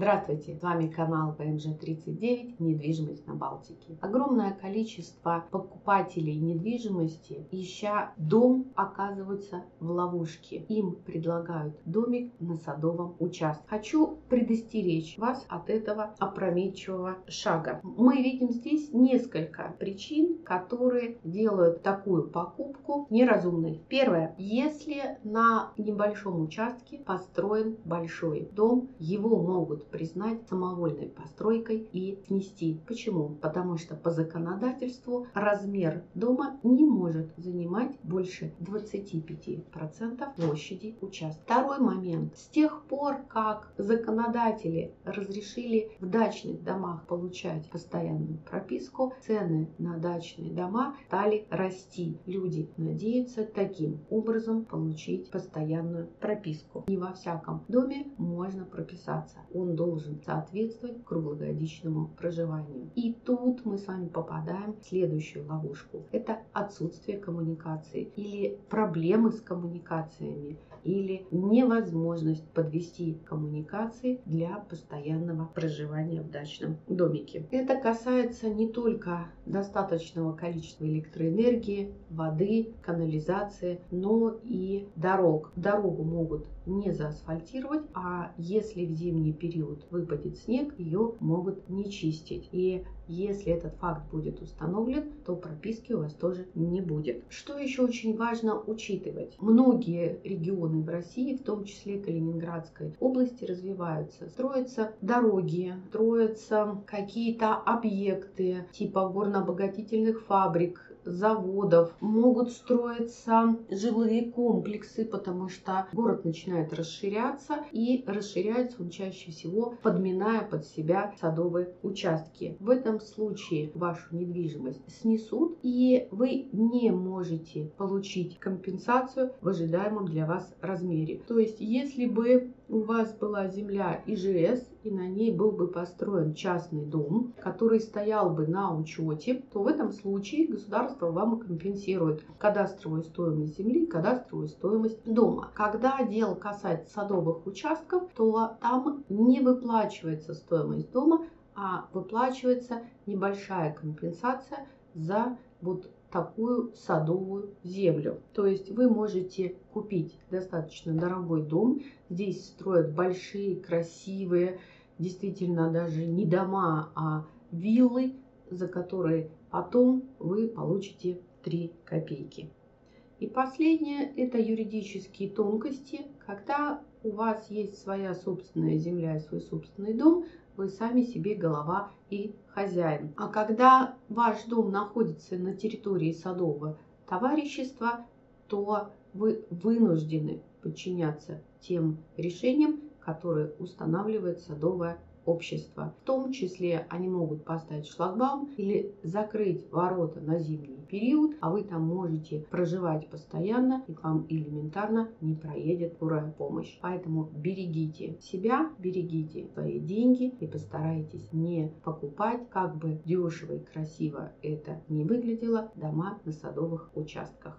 Здравствуйте, с вами канал ПМЖ39 «Недвижимость на Балтике». Огромное количество покупателей недвижимости, ища дом, оказываются в ловушке. Им предлагают домик на садовом участке. Хочу предостеречь вас от этого опрометчивого шага. Мы видим здесь несколько причин, которые делают такую покупку неразумной. Первое. Если на небольшом участке построен большой дом, его могут признать самовольной постройкой и снести. Почему? Потому что по законодательству размер дома не может занимать больше 25% площади участка. Второй момент. С тех пор, как законодатели разрешили в дачных домах получать постоянную прописку, цены на дачные дома стали расти. Люди надеются таким образом получить постоянную прописку. Не во всяком доме можно прописаться. Он должен соответствовать круглогодичному проживанию. И тут мы с вами попадаем в следующую ловушку. Это отсутствие коммуникации или проблемы с коммуникациями или невозможность подвести коммуникации для постоянного проживания в дачном домике. Это касается не только достаточного количества электроэнергии, воды, канализации, но и дорог. Дорогу могут не заасфальтировать, а если в зимний период выпадет снег, ее могут не чистить. И если этот факт будет установлен, то прописки у вас тоже не будет. Что еще очень важно учитывать? Многие регионы в России, в том числе Калининградской области, развиваются. Строятся дороги, строятся какие-то объекты типа горно-обогатительных фабрик, заводов, могут строиться жилые комплексы, потому что город начинает расширяться и расширяется он чаще всего, подминая под себя садовые участки. В этом случае вашу недвижимость снесут и вы не можете получить компенсацию в ожидаемом для вас размере. То есть, если бы у вас была земля ИЖС, и на ней был бы построен частный дом, который стоял бы на учете, то в этом случае государство вам компенсирует кадастровую стоимость земли, кадастровую стоимость дома. Когда дело касается садовых участков, то там не выплачивается стоимость дома, а выплачивается небольшая компенсация за вот такую садовую землю. То есть вы можете купить достаточно дорогой дом. Здесь строят большие, красивые, действительно даже не дома, а виллы, за которые потом вы получите 3 копейки. И последнее – это юридические тонкости. Когда у вас есть своя собственная земля и свой собственный дом, вы сами себе голова и хозяин. А когда ваш дом находится на территории садового товарищества, то вы вынуждены подчиняться тем решениям, которые устанавливает садовое общества. В том числе они могут поставить шлагбаум или закрыть ворота на зимний период, а вы там можете проживать постоянно и к вам элементарно не проедет скорая помощь. Поэтому берегите себя, берегите свои деньги и постарайтесь не покупать, как бы дешево и красиво это не выглядело, дома на садовых участках.